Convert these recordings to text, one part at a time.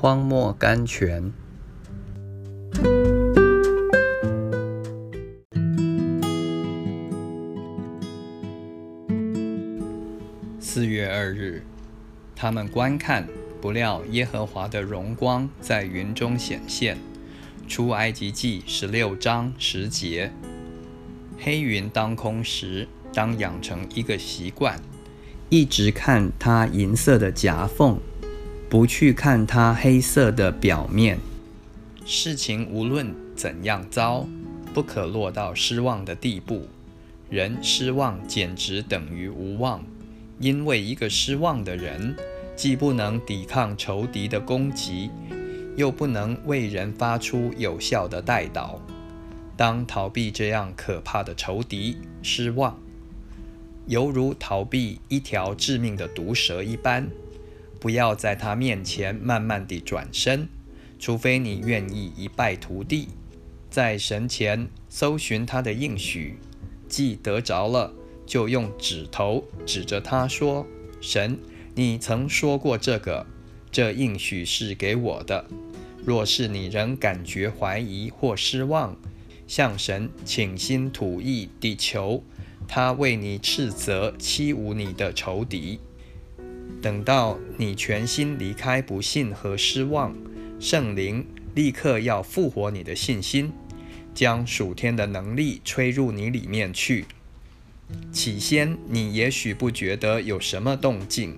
荒漠甘泉。四月二日，他们观看，不料耶和华的荣光在云中显现。出埃及记十六章十节。黑云当空时，当养成一个习惯，一直看它银色的夹缝，不去看它黑色的表面。事情无论怎样糟，不可落到失望的地步。人失望简直等于无望。因为一个失望的人，既不能抵抗仇敌的攻击，又不能为人发出有效的代祷。当逃避这样可怕的仇敌，失望，犹如逃避一条致命的毒蛇一般。不要在他面前慢慢地转身，除非你愿意一败涂地，在神前搜寻他的应许，既得着了。就用指头指着他说：“神，你曾说过这个，这应许是给我的。若是你仍感觉怀疑或失望，向神倾心吐意地求，他为你斥责欺侮你的仇敌。等到你全心离开不信和失望，圣灵立刻要复活你的信心，将属天的能力吹入你里面去。”起先，你也许不觉得有什么动静，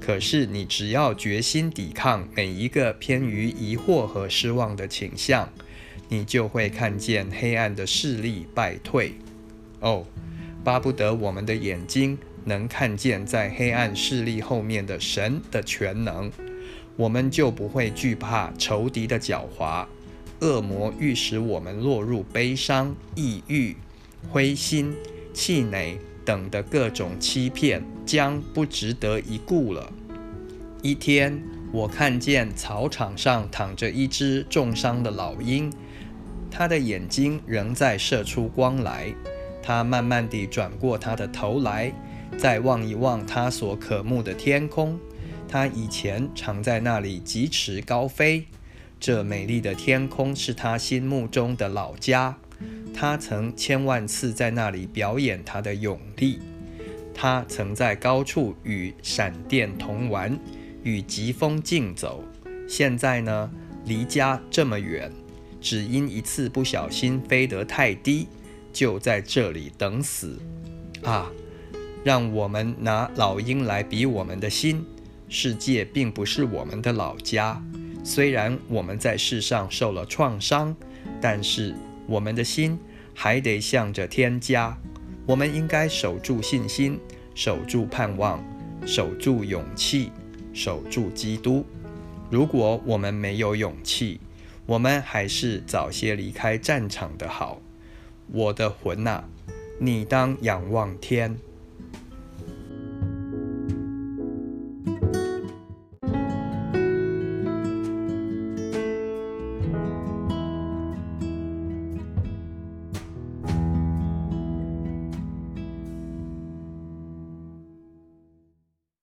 可是你只要决心抵抗每一个偏于疑惑和失望的倾向，你就会看见黑暗的势力败退。哦，巴不得我们的眼睛能看见在黑暗势力后面的神的全能，我们就不会惧怕仇敌的狡猾。恶魔欲使我们落入悲伤、抑郁、灰心。气馁等的各种欺骗将不值得一顾了。一天，我看见草场上躺着一只重伤的老鹰，它的眼睛仍在射出光来。它慢慢地转过它的头来，再望一望他所渴慕的天空。他以前常在那里疾驰高飞，这美丽的天空是他心目中的老家。他曾千万次在那里表演他的勇力，他曾在高处与闪电同玩，与疾风竞走。现在呢，离家这么远，只因一次不小心飞得太低，就在这里等死。啊，让我们拿老鹰来比我们的心。世界并不是我们的老家，虽然我们在世上受了创伤，但是。我们的心还得向着天家，我们应该守住信心，守住盼望，守住勇气，守住基督。如果我们没有勇气，我们还是早些离开战场的好。我的魂呐，你当仰望天。